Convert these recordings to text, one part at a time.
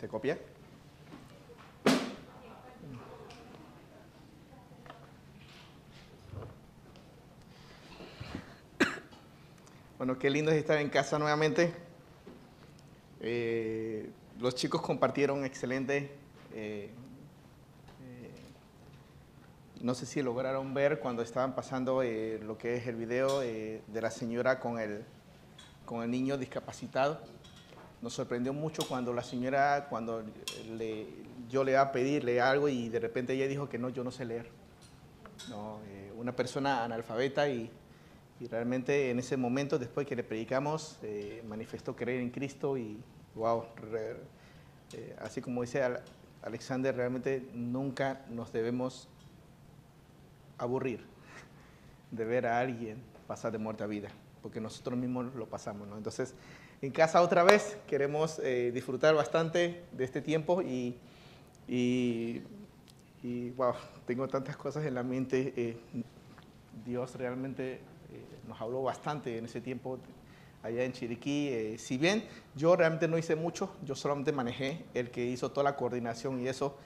¿Se copia? Bueno, qué lindo es estar en casa nuevamente. Eh, los chicos compartieron excelente. eh, eh, no sé si lograron ver cuando estaban pasando lo que es el video de la señora con el, con el niño discapacitado. Nos sorprendió mucho cuando la señora, cuando yo le iba a pedirle algo y de repente ella dijo que no, yo no sé leer. No, eh, una persona analfabeta y, realmente en ese momento, después que le predicamos, eh, manifestó creer en Cristo y, wow, eh, así como dice Al- Alexander, realmente nunca nos debemos aburrir de ver a alguien pasar de muerte a vida, porque nosotros mismos lo pasamos. Entonces, en casa otra vez queremos eh, disfrutar bastante de este tiempo y, wow, tengo tantas cosas en la mente. eh, Dios realmente eh, nos habló bastante en ese tiempo allá en Chiriquí. si bien yo realmente no hice mucho, yo solamente manejé, el que hizo toda la coordinación y eso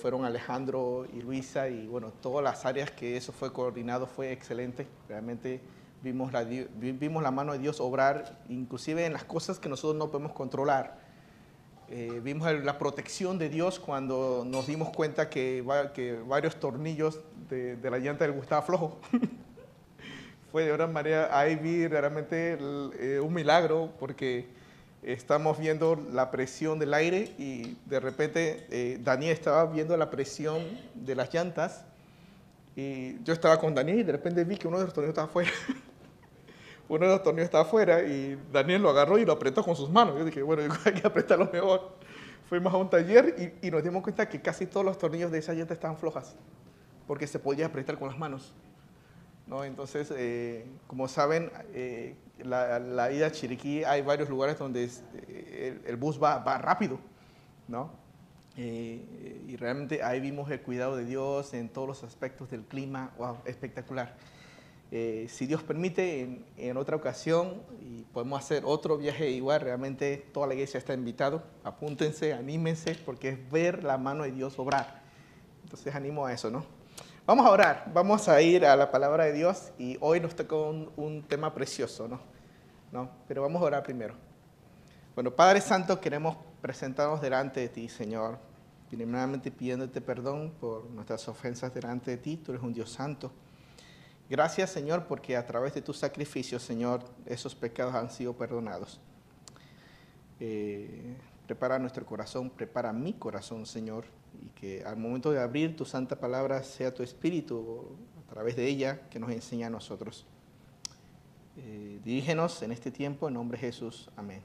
fueron Alejandro y Luisa y bueno, todas las áreas que eso fue coordinado fue excelente. Realmente vimos la, vimos la mano de Dios obrar, inclusive en las cosas que nosotros no podemos controlar. Eh, vimos la protección de Dios cuando nos dimos cuenta que, que varios tornillos de, de la llanta del Gustavo flojo. Fue de una manera, ahí vi realmente eh, un milagro porque estamos viendo la presión del aire y de repente eh, Daniel estaba viendo la presión de las llantas y yo estaba con Daniel y de repente vi que uno de los tornillos estaba afuera. uno de los tornillos estaba afuera y Daniel lo agarró y lo apretó con sus manos. Yo dije, bueno, hay que apretarlo mejor. Fuimos a un taller y, y nos dimos cuenta que casi todos los tornillos de esa llanta estaban flojas porque se podía apretar con las manos. ¿no? Entonces, eh, como saben, eh, la, la ida a Chiriquí hay varios lugares donde es- eh, el, el bus va, va rápido, ¿no? Eh, y realmente ahí vimos el cuidado de Dios en todos los aspectos del clima, wow, espectacular. Eh, si Dios permite, en, otra ocasión, y podemos hacer otro viaje igual, realmente toda la iglesia está invitado, apúntense, anímense, porque es ver la mano de Dios obrar. Entonces animo a eso, ¿no? Vamos a orar, vamos a ir a la palabra de Dios y hoy nos toca un, un tema precioso, ¿no? ¿no? Pero vamos a orar primero. Bueno, Padre Santo, queremos presentarnos delante de ti, Señor, primeramente pidiéndote perdón por nuestras ofensas delante de ti, tú eres un Dios santo. Gracias, Señor, porque a través de tu sacrificio, Señor, esos pecados han sido perdonados. Eh, prepara nuestro corazón, prepara mi corazón, Señor, y que al momento de abrir tu santa palabra sea tu espíritu a través de ella que nos enseña a nosotros. Eh, dirígenos en este tiempo en nombre de Jesús. Amén.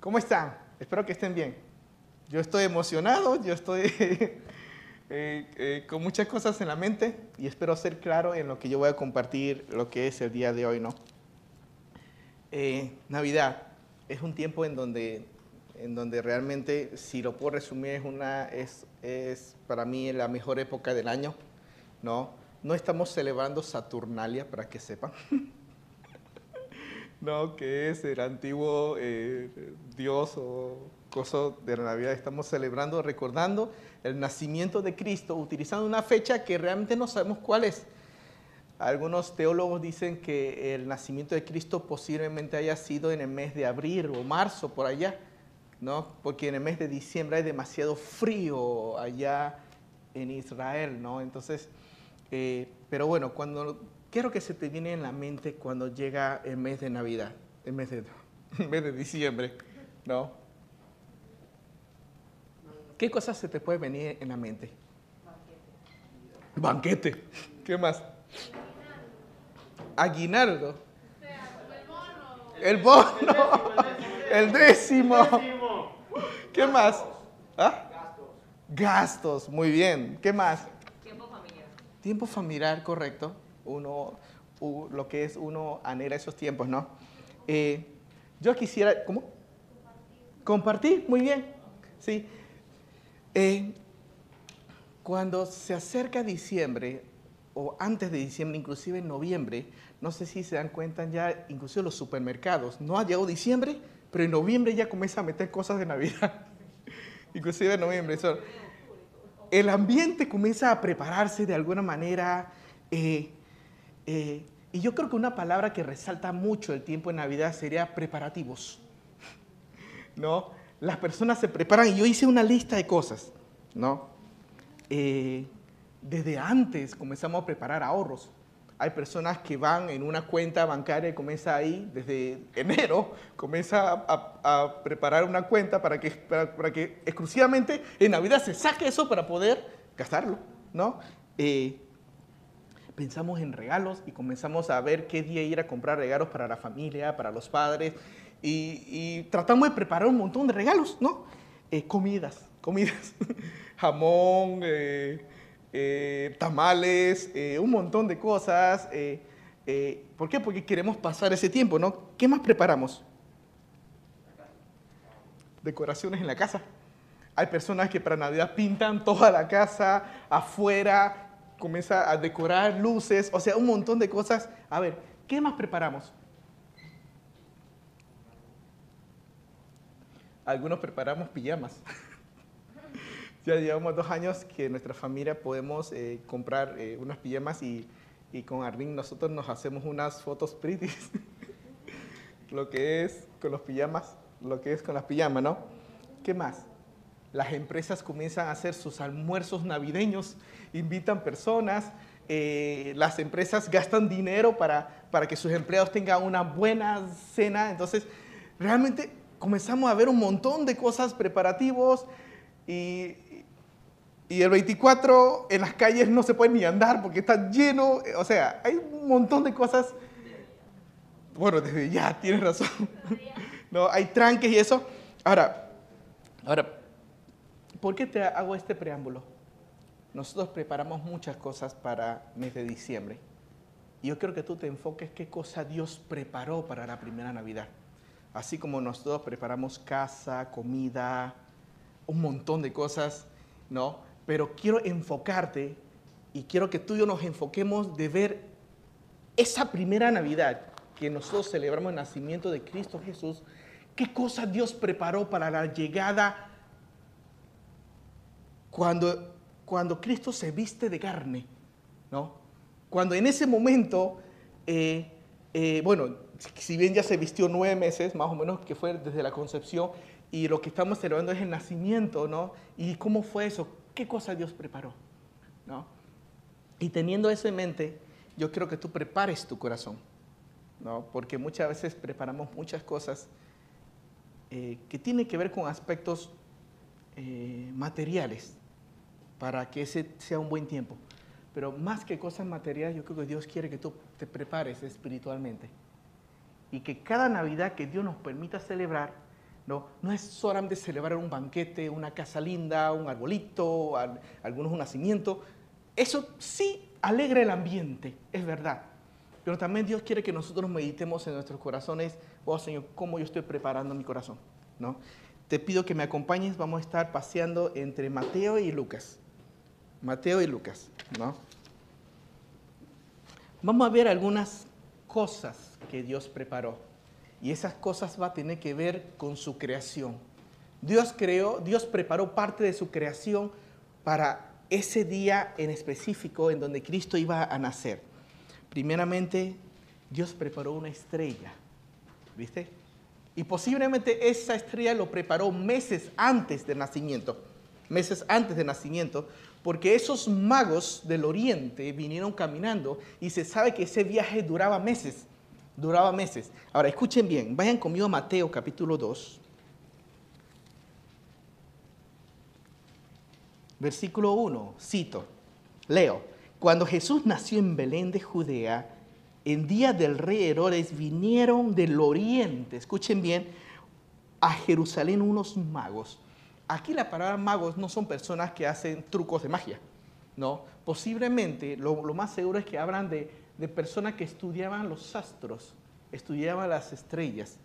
¿Cómo están? Espero que estén bien. Yo estoy emocionado, yo estoy eh, eh, con muchas cosas en la mente y espero ser claro en lo que yo voy a compartir, lo que es el día de hoy, ¿no? Eh, Navidad es un tiempo en donde, en donde realmente, si lo puedo resumir, es, una, es, es para mí la mejor época del año, ¿no? No estamos celebrando Saturnalia, para que sepan. no, que es el antiguo eh, dios o cosa de la Navidad. Estamos celebrando, recordando el nacimiento de Cristo, utilizando una fecha que realmente no sabemos cuál es. Algunos teólogos dicen que el nacimiento de Cristo posiblemente haya sido en el mes de abril o marzo, por allá, ¿no? Porque en el mes de diciembre hay demasiado frío allá en Israel, ¿no? Entonces, eh, pero bueno, cuando quiero que se te viene en la mente cuando llega el mes de Navidad, el mes de diciembre, ¿no? ¿Qué cosas se te puede venir en la mente? Banquete. ¿Qué más? Aguinaldo. El bono. El décimo. ¿Qué más? ¿Ah? Gastos. Muy bien. ¿Qué más? Tiempo familiar. Tiempo familiar, correcto. Uno, u- lo que es uno anhela esos tiempos, ¿no? Eh, yo quisiera, ¿cómo? Compartir, muy bien. Sí. Eh, cuando se acerca diciembre, o antes de diciembre, inclusive en noviembre, no sé si se dan cuenta ya, inclusive los supermercados, no ha llegado diciembre, pero en noviembre ya comienza a meter cosas de Navidad. inclusive en noviembre. el ambiente comienza a prepararse de alguna manera. Eh, eh, y yo creo que una palabra que resalta mucho el tiempo en Navidad sería preparativos. ¿No? Las personas se preparan y yo hice una lista de cosas, ¿no? Eh, desde antes comenzamos a preparar ahorros. Hay personas que van en una cuenta bancaria y comienza ahí, desde enero, comienza a, preparar una cuenta para que, exclusivamente en Navidad se saque eso para poder gastarlo, ¿no? Eh, pensamos en regalos y comenzamos a ver qué día ir a comprar regalos para la familia, para los padres, y, tratamos de preparar un montón de regalos, ¿no? Eh, comidas, comidas, jamón, eh, eh, tamales, un montón de cosas. ¿Por qué? Porque queremos pasar ese tiempo, ¿no? ¿Qué más preparamos? Decoraciones en la casa. Hay personas que para Navidad pintan toda la casa, afuera, comienza a decorar luces, o sea, un montón de cosas. A ver, ¿qué más preparamos? Algunos preparamos pijamas. ya llevamos dos años que nuestra familia podemos eh, comprar eh, unas pijamas y, y, con Arlene nosotros nos hacemos unas fotos pretty. lo que es con los pijamas, lo que es con las pijamas, ¿no? ¿Qué más? Las empresas comienzan a hacer sus almuerzos navideños, invitan personas, eh, las empresas gastan dinero para, para que sus empleados tengan una buena cena, entonces realmente comenzamos a ver un montón de cosas preparativos y, y el 24 en las calles no se puede ni andar porque está lleno, o sea, hay un montón de cosas. Bueno, desde ya, tienes razón. No, hay tranques y eso. Ahora, ahora, ¿por qué te hago este preámbulo? Nosotros preparamos muchas cosas para mes de diciembre. Y yo quiero que tú te enfoques qué cosa Dios preparó para la primera Navidad. Así como nosotros preparamos casa, comida, un montón de cosas, ¿no? pero quiero enfocarte y quiero que tú y yo nos enfoquemos de ver esa primera Navidad que nosotros celebramos el nacimiento de Cristo Jesús, qué cosa Dios preparó para la llegada cuando, cuando Cristo se viste de carne, ¿no? Cuando en ese momento, eh, eh, bueno, si bien ya se vistió nueve meses, más o menos, que fue desde la concepción, y lo que estamos celebrando es el nacimiento, ¿no? ¿Y cómo fue eso? qué cosa Dios preparó. ¿no? Y teniendo eso en mente, yo quiero que tú prepares tu corazón, ¿no? porque muchas veces preparamos muchas cosas eh, que tienen que ver con aspectos eh, materiales para que ese sea un buen tiempo. Pero más que cosas materiales, yo creo que Dios quiere que tú te prepares espiritualmente. Y que cada Navidad que Dios nos permita celebrar, no, no es solamente celebrar un banquete, una casa linda, un arbolito, algunos un nacimiento. Eso sí alegra el ambiente, es verdad. Pero también Dios quiere que nosotros meditemos en nuestros corazones, oh Señor, cómo yo estoy preparando mi corazón. ¿no? Te pido que me acompañes, vamos a estar paseando entre Mateo y Lucas. Mateo y Lucas, ¿no? Vamos a ver algunas cosas que Dios preparó y esas cosas va a tener que ver con su creación. Dios creó, Dios preparó parte de su creación para ese día en específico en donde Cristo iba a nacer. Primeramente, Dios preparó una estrella, ¿viste? Y posiblemente esa estrella lo preparó meses antes del nacimiento, meses antes del nacimiento, porque esos magos del oriente vinieron caminando y se sabe que ese viaje duraba meses duraba meses. Ahora, escuchen bien, vayan conmigo a Mateo capítulo 2. Versículo 1, cito, leo, cuando Jesús nació en Belén de Judea, en día del rey Herodes vinieron del oriente, escuchen bien, a Jerusalén unos magos. Aquí la palabra magos no son personas que hacen trucos de magia, ¿no? Posiblemente lo, lo más seguro es que hablan de de personas que estudiaban los astros, estudiaban las estrellas,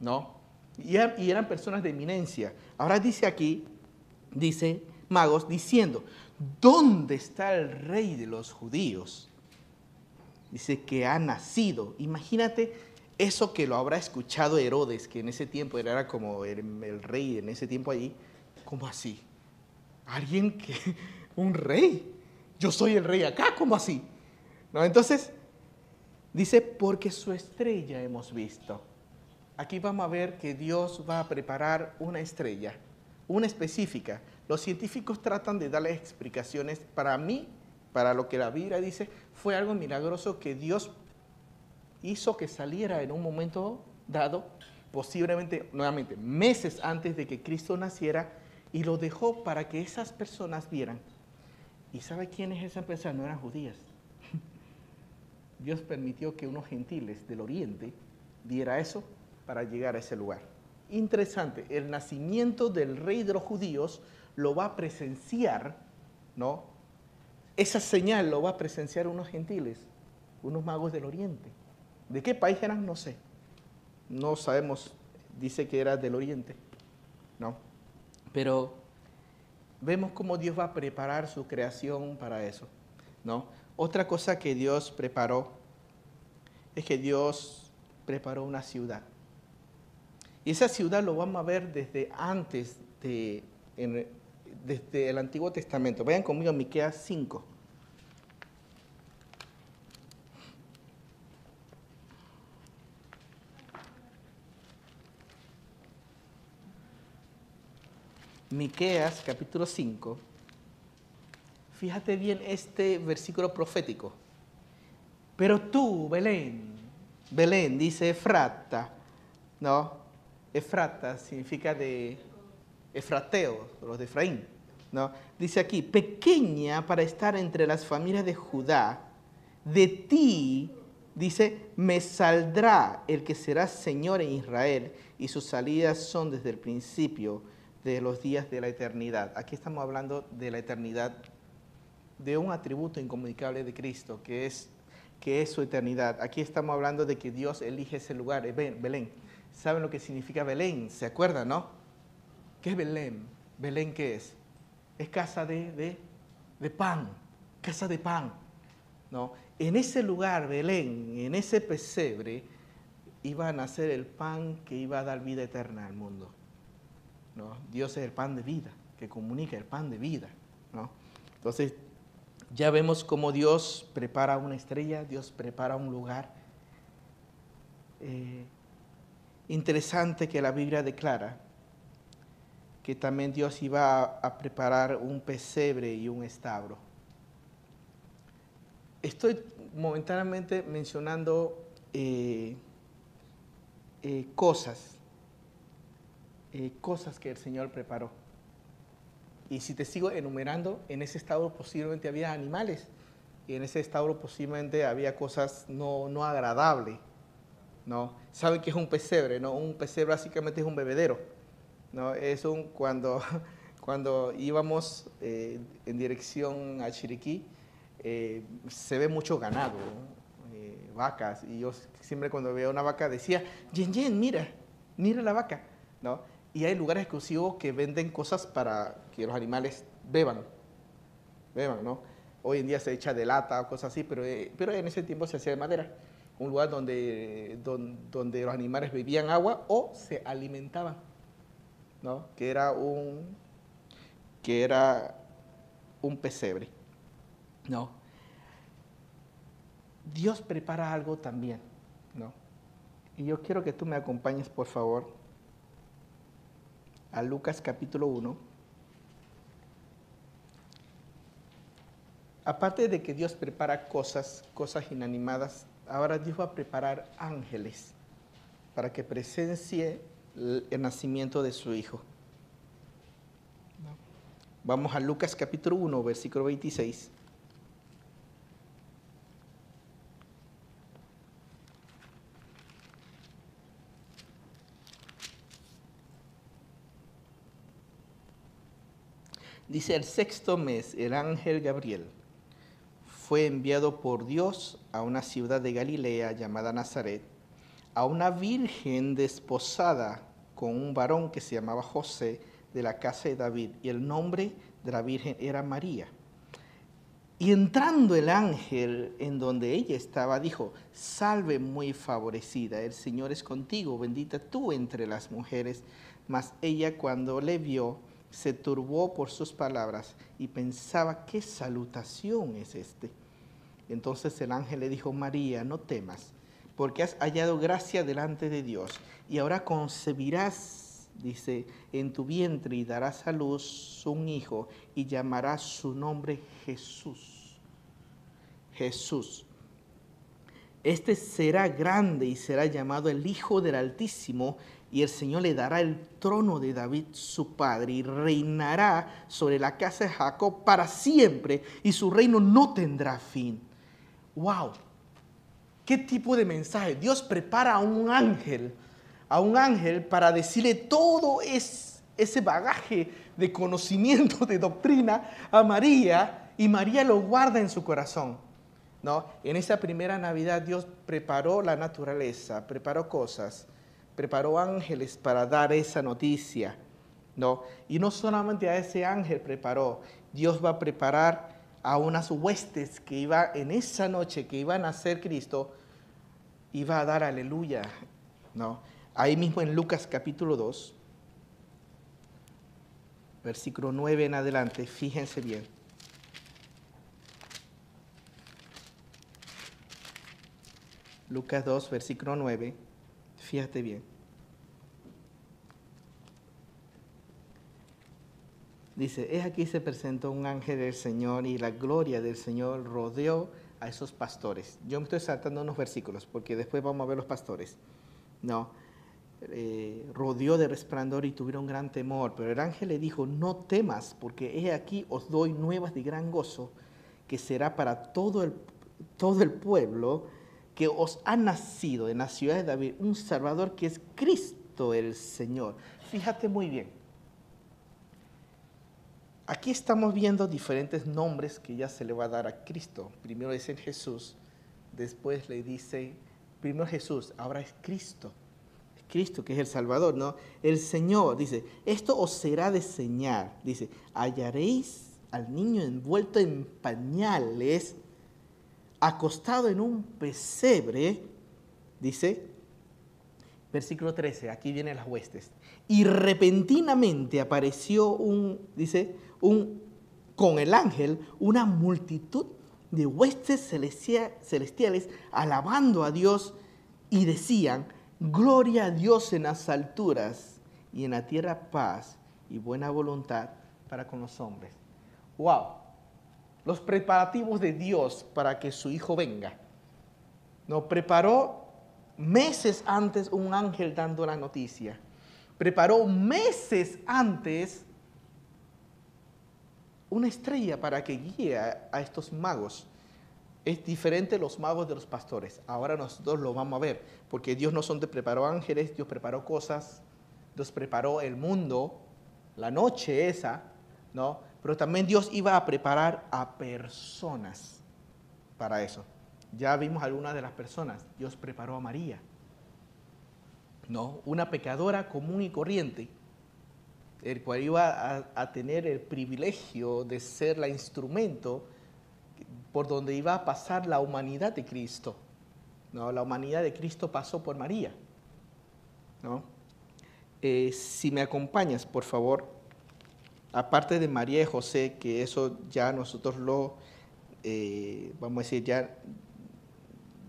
¿no? Y, eran personas de eminencia. Ahora dice aquí, dice magos, diciendo, ¿dónde está el rey de los judíos? Dice que ha nacido. Imagínate eso que lo habrá escuchado Herodes, que en ese tiempo era como el, rey en ese tiempo allí, ¿cómo así? ¿Alguien que, un rey? Yo soy el rey acá, ¿cómo así? ¿No? Entonces, dice, porque su estrella hemos visto. Aquí vamos a ver que Dios va a preparar una estrella, una específica. Los científicos tratan de darle explicaciones. Para mí, para lo que la Biblia dice, fue algo milagroso que Dios hizo que saliera en un momento dado, posiblemente, nuevamente, meses antes de que Cristo naciera, y lo dejó para que esas personas vieran. ¿Y sabe quiénes esas personas? No eran judías. Dios permitió que unos gentiles del oriente viera eso para llegar a ese lugar. Interesante, el nacimiento del rey de los judíos lo va a presenciar, ¿no? Esa señal lo va a presenciar unos gentiles, unos magos del oriente. ¿De qué país eran? No sé. No sabemos, dice que era del oriente, ¿no? Pero vemos cómo Dios va a preparar su creación para eso, ¿no? Otra cosa que Dios preparó es que Dios preparó una ciudad. Y esa ciudad lo vamos a ver desde antes de, desde el Antiguo Testamento. Vayan conmigo a Miqueas 5. Miqueas capítulo 5. Fíjate bien este versículo profético. Pero tú, Belén, Belén dice Efrata, ¿no? Efrata significa de Efrateo, los de Efraín, ¿no? Dice aquí, pequeña para estar entre las familias de Judá, de ti, dice, me saldrá el que será Señor en Israel, y sus salidas son desde el principio de los días de la eternidad. Aquí estamos hablando de la eternidad, de un atributo incomunicable de Cristo, que es, que es su eternidad. Aquí estamos hablando de que Dios elige ese lugar, Belén saben lo que significa Belén, ¿se acuerdan, no? ¿Qué es Belén? ¿Belén qué es? Es casa de, de, pan, casa de pan, ¿no? En ese lugar, Belén, en ese pesebre, iba a nacer el pan que iba a dar vida eterna al mundo. ¿no? Dios es el pan de vida, que comunica el pan de vida. ¿no? Entonces, ya vemos cómo Dios prepara una estrella, Dios prepara un lugar. Eh, interesante que la Biblia declara que también Dios iba a, preparar un pesebre y un establo. Estoy momentáneamente mencionando eh, eh, cosas, cosas que el Señor preparó. Y si te sigo enumerando, en ese establo posiblemente había animales y en ese establo posiblemente había cosas no, no agradables ¿no? Saben que es un pesebre, ¿no? Un pesebre básicamente es un bebedero, ¿no? Es un, cuando, cuando íbamos eh, en dirección a Chiriquí, eh, se ve mucho ganado, eh, vacas, y yo siempre cuando veo una vaca decía, Yen Yen, mira, mira la vaca, ¿no? Y hay lugares exclusivos que venden cosas para que los animales beban, beban, ¿no? Hoy en día se echa de lata o cosas así, pero, pero en ese tiempo se hacía de madera un lugar donde, donde, los animales bebían agua o se alimentaban, ¿no? que era un, que era un pesebre. ¿no? Dios prepara algo también. ¿no? Y yo quiero que tú me acompañes, por favor, a Lucas capítulo 1. Aparte de que Dios prepara cosas, cosas inanimadas, ahora Dios va a preparar ángeles para que presencie el nacimiento de su hijo. Vamos a Lucas capítulo 1, versículo 26. Dice el sexto mes, el ángel Gabriel fue enviado por Dios a una ciudad de Galilea llamada Nazaret, a una virgen desposada con un varón que se llamaba José de la casa de David, y el nombre de la virgen era María. Y entrando el ángel en donde ella estaba, dijo, salve muy favorecida, el Señor es contigo, bendita tú entre las mujeres. Mas ella cuando le vio, se turbó por sus palabras y pensaba, ¿qué salutación es este? Entonces el ángel le dijo, María, no temas, porque has hallado gracia delante de Dios, y ahora concebirás, dice, en tu vientre y darás a luz un hijo, y llamarás su nombre Jesús. Jesús. Este será grande y será llamado el Hijo del Altísimo, y el Señor le dará el trono de David su padre y reinará sobre la casa de Jacob para siempre y su reino no tendrá fin. ¡Wow! ¿Qué tipo de mensaje? Dios prepara a un ángel, a un ángel para decirle todo ese bagaje de conocimiento, de doctrina a María y María lo guarda en su corazón. ¿no? En esa primera Navidad Dios preparó la naturaleza, preparó cosas preparó ángeles para dar esa noticia, ¿no? Y no solamente a ese ángel preparó, Dios va a preparar a unas huestes que iba en esa noche que iban a ser Cristo, iba a dar aleluya, ¿no? Ahí mismo en Lucas capítulo 2, versículo 9 en adelante, fíjense bien. Lucas 2, versículo 9. Fíjate bien. Dice, es aquí se presentó un ángel del Señor y la gloria del Señor rodeó a esos pastores. Yo me estoy saltando unos versículos porque después vamos a ver los pastores. No, eh, rodeó de resplandor y tuvieron gran temor. Pero el ángel le dijo, no temas, porque he aquí os doy nuevas de gran gozo, que será para todo el, todo el pueblo que os ha nacido en la ciudad de David un Salvador que es Cristo el Señor. Fíjate muy bien. Aquí estamos viendo diferentes nombres que ya se le va a dar a Cristo. Primero es en Jesús, después le dice, primero Jesús, ahora es Cristo. Cristo que es el Salvador, ¿no? El Señor dice, esto os será de señal. Dice, hallaréis al niño envuelto en pañales acostado en un pesebre, dice, versículo 13, aquí vienen las huestes, y repentinamente apareció un, dice, un, con el ángel, una multitud de huestes celestiales alabando a Dios y decían, gloria a Dios en las alturas y en la tierra paz y buena voluntad para con los hombres. ¡Wow! Los preparativos de Dios para que su hijo venga. Nos preparó meses antes un ángel dando la noticia. Preparó meses antes una estrella para que guíe a estos magos. Es diferente los magos de los pastores. Ahora nosotros lo vamos a ver, porque Dios no te preparó ángeles, Dios preparó cosas, Dios preparó el mundo, la noche esa, ¿no? Pero también Dios iba a preparar a personas para eso. Ya vimos algunas de las personas. Dios preparó a María. ¿no? Una pecadora común y corriente, el cual iba a, tener el privilegio de ser la instrumento por donde iba a pasar la humanidad de Cristo. ¿no? La humanidad de Cristo pasó por María. ¿no? Eh, si me acompañas, por favor, aparte de María y José, que eso ya nosotros lo, eh, vamos a decir, ya,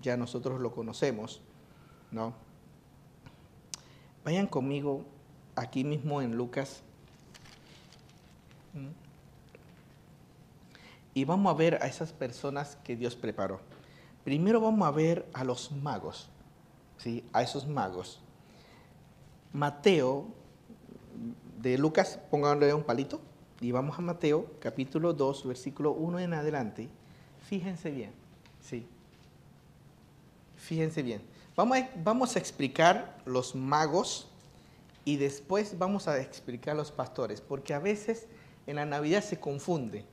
ya nosotros lo conocemos, ¿no? Vayan conmigo aquí mismo en Lucas. Y vamos a ver a esas personas que Dios preparó. Primero vamos a ver a los magos, ¿sí? A esos magos. Mateo de Lucas, pónganle un palito, y vamos a Mateo, capítulo 2, versículo 1 en adelante. Fíjense bien, sí. Fíjense bien. Vamos a, explicar los magos y después vamos a explicar los pastores, porque a veces en la Navidad se confunde.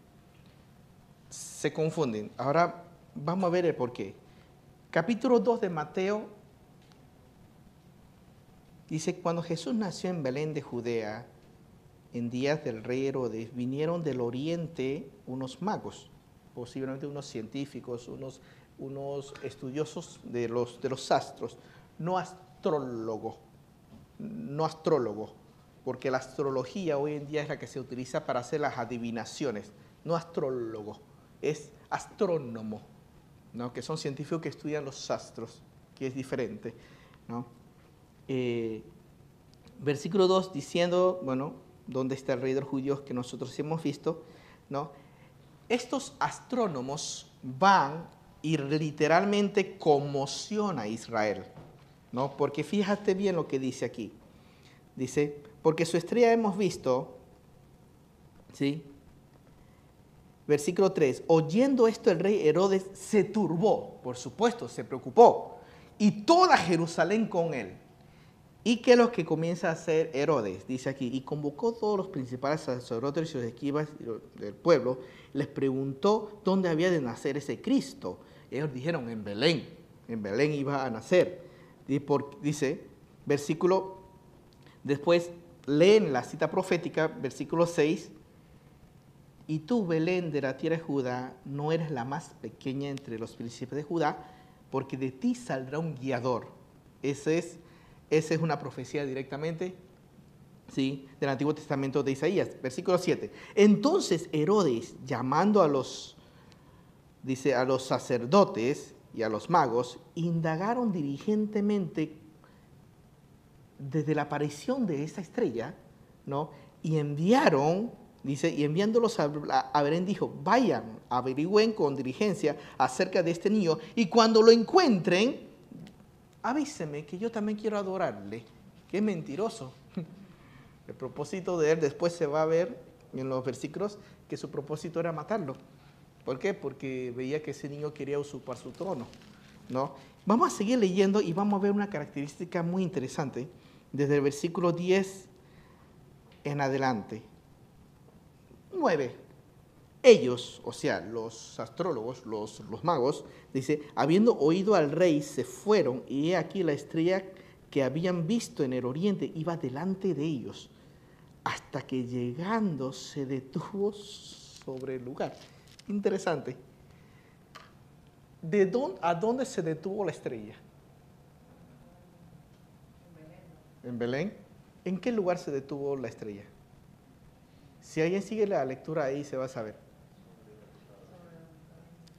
Se confunden. Ahora vamos a ver el por qué. Capítulo 2 de Mateo dice, cuando Jesús nació en Belén de Judea, en días del rey Herodes, vinieron del oriente unos magos, posiblemente unos científicos, unos, unos estudiosos de los, de los astros, no astrólogos, no astrólogos, porque la astrología hoy en día es la que se utiliza para hacer las adivinaciones, no astrólogo, es astrónomo, ¿no? que son científicos que estudian los astros, que es diferente. ¿no? Eh, versículo 2 diciendo, bueno, ¿dónde está el rey de los judíos que nosotros hemos visto? ¿no? Estos astrónomos van y literalmente conmociona a Israel, ¿no? Porque fíjate bien lo que dice aquí. Dice, porque su estrella hemos visto, ¿sí? Versículo 3, oyendo esto el rey Herodes se turbó, por supuesto, se preocupó, y toda Jerusalén con él. ¿Y qué es lo que comienza a hacer Herodes? Dice aquí, y convocó todos los principales sacerdotes y los esquivas del pueblo, les preguntó dónde había de nacer ese Cristo. Ellos dijeron, en Belén, en Belén iba a nacer. Dice, versículo, después leen la cita profética, versículo 6, y tú, Belén de la tierra de Judá, no eres la más pequeña entre los príncipes de Judá, porque de ti saldrá un guiador. Ese es, esa es una profecía directamente ¿sí? del Antiguo Testamento de Isaías. Versículo 7. Entonces Herodes, llamando a los, dice, a los sacerdotes y a los magos, indagaron diligentemente desde la aparición de esa estrella, ¿no? Y enviaron, dice, y enviándolos a, a dijo, vayan, averigüen con diligencia acerca de este niño, y cuando lo encuentren, avíseme que yo también quiero adorarle. Qué mentiroso. El propósito de él después se va a ver en los versículos que su propósito era matarlo. ¿Por qué? Porque veía que ese niño quería usurpar su trono. ¿no? Vamos a seguir leyendo y vamos a ver una característica muy interesante desde el versículo 10 en adelante. 9. Ellos, o sea, los astrólogos, los, magos, dice, habiendo oído al rey, se fueron y he aquí la estrella que habían visto en el oriente iba delante de ellos, hasta que llegando se detuvo sobre el lugar. Interesante. ¿De dónde, ¿A dónde se detuvo la estrella? en Belén, ¿en qué lugar se detuvo la estrella? Si alguien sigue la lectura ahí se va a saber.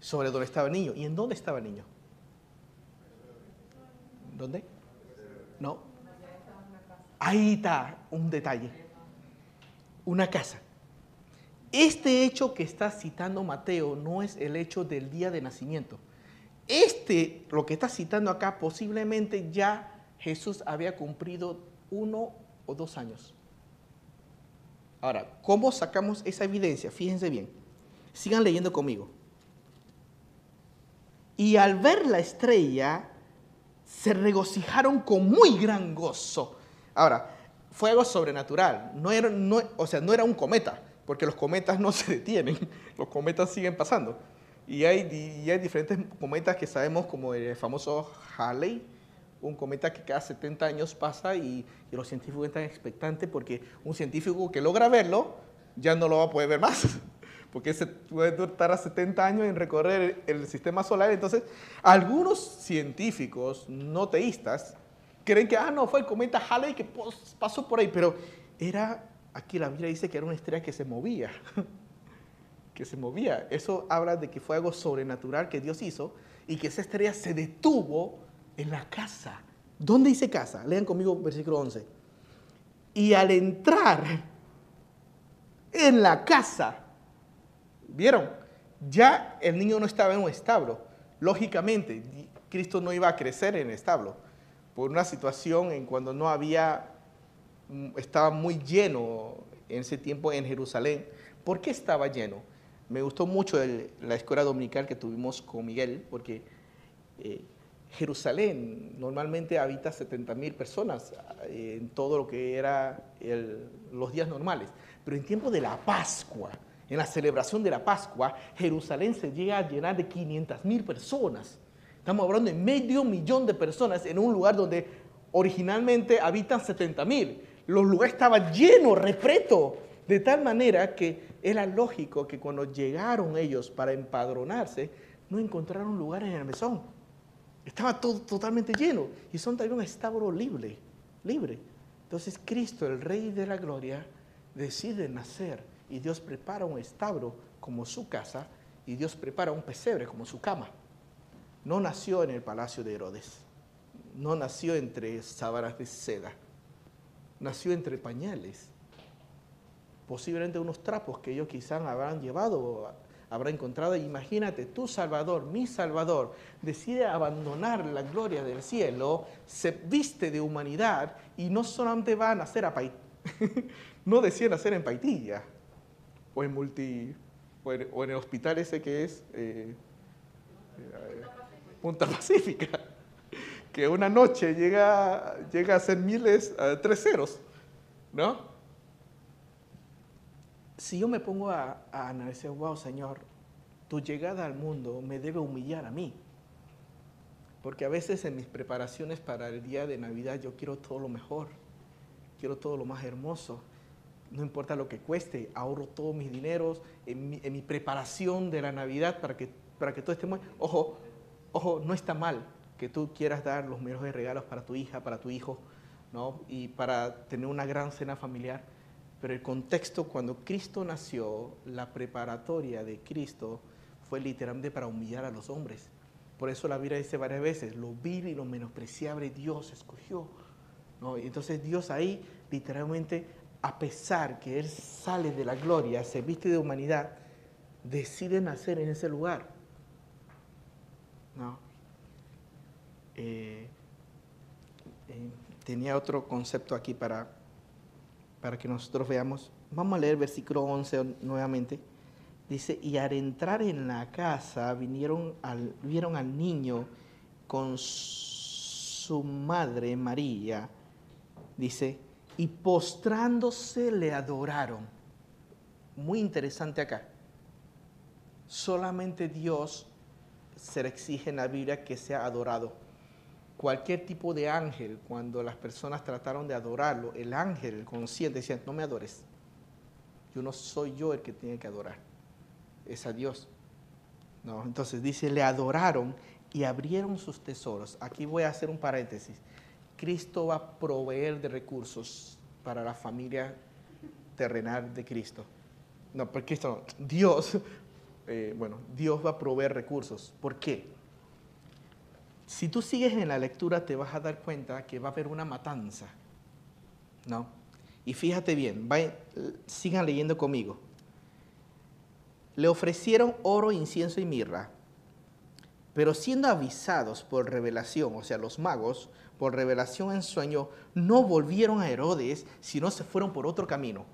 Sobre dónde estaba el niño. ¿Y en dónde estaba el niño? ¿Dónde? No. Ahí está un detalle. Una casa. Este hecho que está citando Mateo no es el hecho del día de nacimiento. Este, lo que está citando acá, posiblemente ya Jesús había cumplido uno o dos años. Ahora, ¿cómo sacamos esa evidencia? Fíjense bien. Sigan leyendo conmigo. Y al ver la estrella, se regocijaron con muy gran gozo. Ahora, fue algo sobrenatural. No era, o sea, no era un cometa, porque los cometas no se detienen. Los cometas siguen pasando. Y hay, y hay diferentes cometas que sabemos, como el famoso Halley, un cometa que cada 70 años pasa y, los científicos están expectantes porque un científico que logra verlo ya no lo va a poder ver más, porque se puede tardar 70 años en recorrer el sistema solar. Entonces, algunos científicos no teístas creen que, ah, no, fue el cometa Halley que pasó por ahí, pero era, aquí la Biblia dice que era una estrella que se movía, que se movía. Eso habla de que fue algo sobrenatural que Dios hizo y que esa estrella se detuvo en la casa. ¿Dónde dice casa? Lean conmigo versículo 11. Y al entrar en la casa, ¿vieron? Ya el niño no estaba en un establo. Lógicamente, Cristo no iba a crecer en el establo por una situación en cuando no había, mm, estaba muy lleno en ese tiempo en Jerusalén. ¿Por qué estaba lleno? Me gustó mucho la escuela dominical que tuvimos con Miguel, porque eh, Jerusalén normalmente habita 70 mil personas eh, en todo lo que era los días normales, pero en tiempo de la Pascua, en la celebración de la Pascua, Jerusalén se llega a llenar de 500 mil personas. Estamos hablando de medio millón de personas en un lugar donde originalmente habitan 70 mil. Los lugares estaban llenos, repleto, de tal manera que era lógico que cuando llegaron ellos para empadronarse, no encontraron lugar en el mesón estaba todo totalmente lleno. Y son también un establo libre, libre. Entonces Cristo, el Rey de la Gloria, decide nacer y Dios prepara un establo como su casa y Dios prepara un pesebre como su cama. No nació en el palacio de Herodes, no nació entre sábanas de seda, nació entre pañales, posiblemente unos trapos que ellos quizás habrán llevado, habrá encontrado. Imagínate, tu Salvador, mi Salvador, decide abandonar la gloria del cielo, se viste de humanidad y no solamente va a nacer a Paitilla, no decía nacer en Paitilla o en multi o en, el hospital ese que es eh, eh, Punta Pacífica, que una noche llega, llega a ser miles, tres ceros, ¿no? Si yo me pongo a, a analizar, wow, Señor, tu llegada al mundo me debe humillar a mí. Porque a veces en mis preparaciones para el día de Navidad yo quiero todo lo mejor, quiero todo lo más hermoso no importa lo que cueste, ahorro todos mis dineros en mi, preparación de la Navidad para que, para que todo esté muy... Ojo, ojo, no está mal que tú quieras dar los mejores regalos para tu hija, para tu hijo, ¿no? Y para tener una gran cena familiar. Pero el contexto, cuando Cristo nació, la preparatoria de Cristo fue literalmente para humillar a los hombres. Por eso la Biblia dice varias veces, lo vil y lo menospreciable Dios escogió. ¿no? entonces Dios ahí literalmente a pesar que Él sale de la gloria, se viste de humanidad, decide nacer en ese lugar. ¿No? Eh, eh, tenía otro concepto aquí para, para que nosotros veamos. Vamos a leer versículo 11 nuevamente. Dice, y al entrar en la casa vinieron vieron al niño con su madre María. Dice, y postrándose le adoraron. Muy interesante acá. Solamente Dios se le exige en la Biblia que sea adorado. Cualquier tipo de ángel, cuando las personas trataron de adorarlo, el ángel, el consciente, decía, no me adores. Yo no soy yo el que tiene que adorar. Es a Dios. No, entonces dice, le adoraron y abrieron sus tesoros. Aquí voy a hacer un paréntesis. Cristo va a proveer de recursos para la familia terrenal de Cristo. No, porque Cristo Dios, eh, bueno, Dios va a proveer recursos. ¿Por qué? Si tú sigues en la lectura te vas a dar cuenta que va a haber una matanza. ¿No? Y fíjate bien, sigan leyendo conmigo. Le ofrecieron oro, incienso y mirra, pero siendo avisados por revelación, o sea, los magos, por revelación en sueño, no volvieron a Herodes, sino se fueron por otro camino.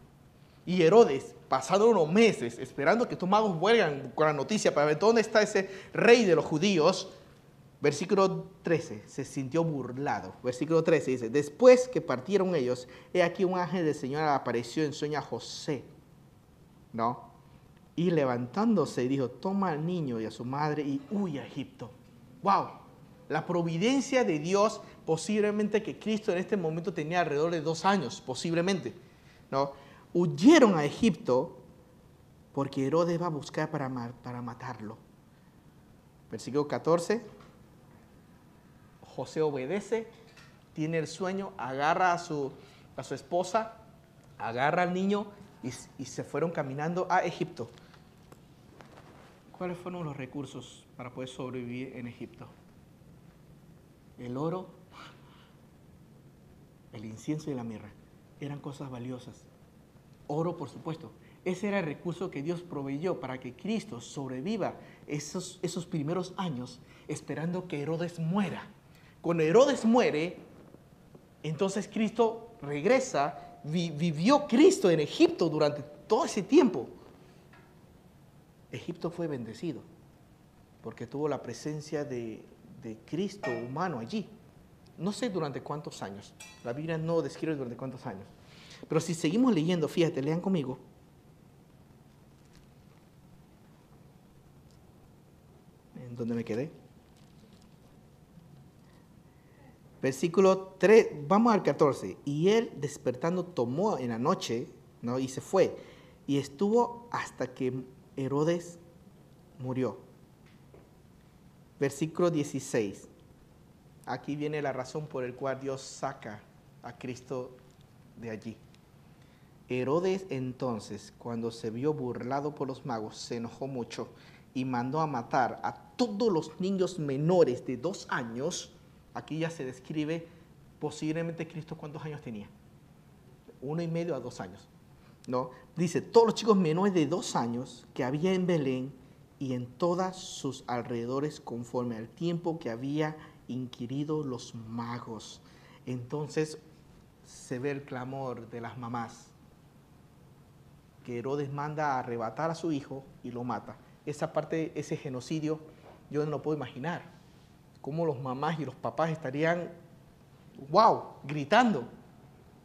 Y Herodes, pasado unos meses, esperando que estos magos vuelvan con la noticia para ver dónde está ese rey de los judíos, versículo 13, se sintió burlado. Versículo 13 dice, después que partieron ellos, he aquí un ángel del Señor apareció en sueño a José, ¿no? Y levantándose dijo, toma al niño y a su madre y huye a Egipto. ¡Wow! La providencia de Dios posiblemente que Cristo en este momento tenía alrededor de dos años, posiblemente, ¿no? Huyeron a Egipto porque Herodes va a buscar para, para matarlo. Versículo 14. José obedece, tiene el sueño, agarra a su, a su esposa, agarra al niño y, y se fueron caminando a Egipto. ¿Cuáles fueron los recursos para poder sobrevivir en Egipto? El oro, el incienso y la mirra eran cosas valiosas. Oro, por supuesto. Ese era el recurso que Dios proveyó para que Cristo sobreviva esos, esos primeros años esperando que Herodes muera. Cuando Herodes muere, entonces Cristo regresa, vivió Cristo en Egipto durante todo ese tiempo. Egipto fue bendecido porque tuvo la presencia de, de Cristo humano allí. No sé durante cuántos años. La Biblia no describe durante cuántos años. Pero si seguimos leyendo, fíjate, lean conmigo. ¿En dónde me quedé? Versículo 3, vamos al 14. Y él despertando tomó en la noche, ¿no? Y se fue. Y estuvo hasta que Herodes murió. Versículo 16 aquí viene la razón por la cual Dios saca a Cristo de allí. Herodes entonces, cuando se vio burlado por los magos, se enojó mucho y mandó a matar a todos los niños menores de dos años. Aquí ya se describe posiblemente Cristo cuántos años tenía. Uno y medio a dos años. ¿no? Dice, todos los chicos menores de dos años que había en Belén y en todas sus alrededores conforme al tiempo que había inquirido los magos. Entonces se ve el clamor de las mamás, que Herodes manda a arrebatar a su hijo y lo mata. Esa parte, ese genocidio, yo no lo puedo imaginar. Cómo los mamás y los papás estarían, wow, gritando.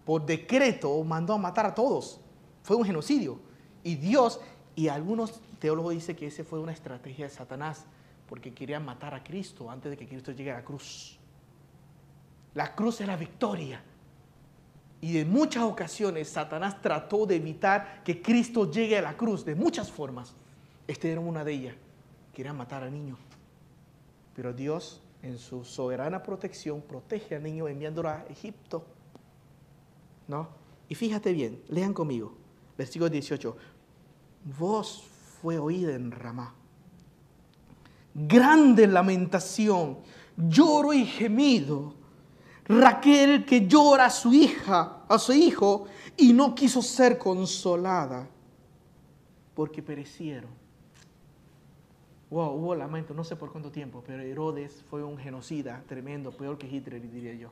Por decreto mandó a matar a todos. Fue un genocidio. Y Dios, y algunos teólogos dicen que ese fue una estrategia de Satanás, porque querían matar a Cristo antes de que Cristo llegue a la cruz. La cruz es la victoria. Y en muchas ocasiones Satanás trató de evitar que Cristo llegue a la cruz de muchas formas. Esta era una de ellas. Quería matar al niño. Pero Dios, en su soberana protección, protege al niño enviándolo a Egipto. ¿No? Y fíjate bien, lean conmigo. Versículo 18. Voz fue oída en Ramá. Grande lamentación, lloro y gemido Raquel que llora a su hija, a su hijo, y no quiso ser consolada porque perecieron. Wow, hubo lamento, no sé por cuánto tiempo, pero Herodes fue un genocida tremendo, peor que Hitler, diría yo.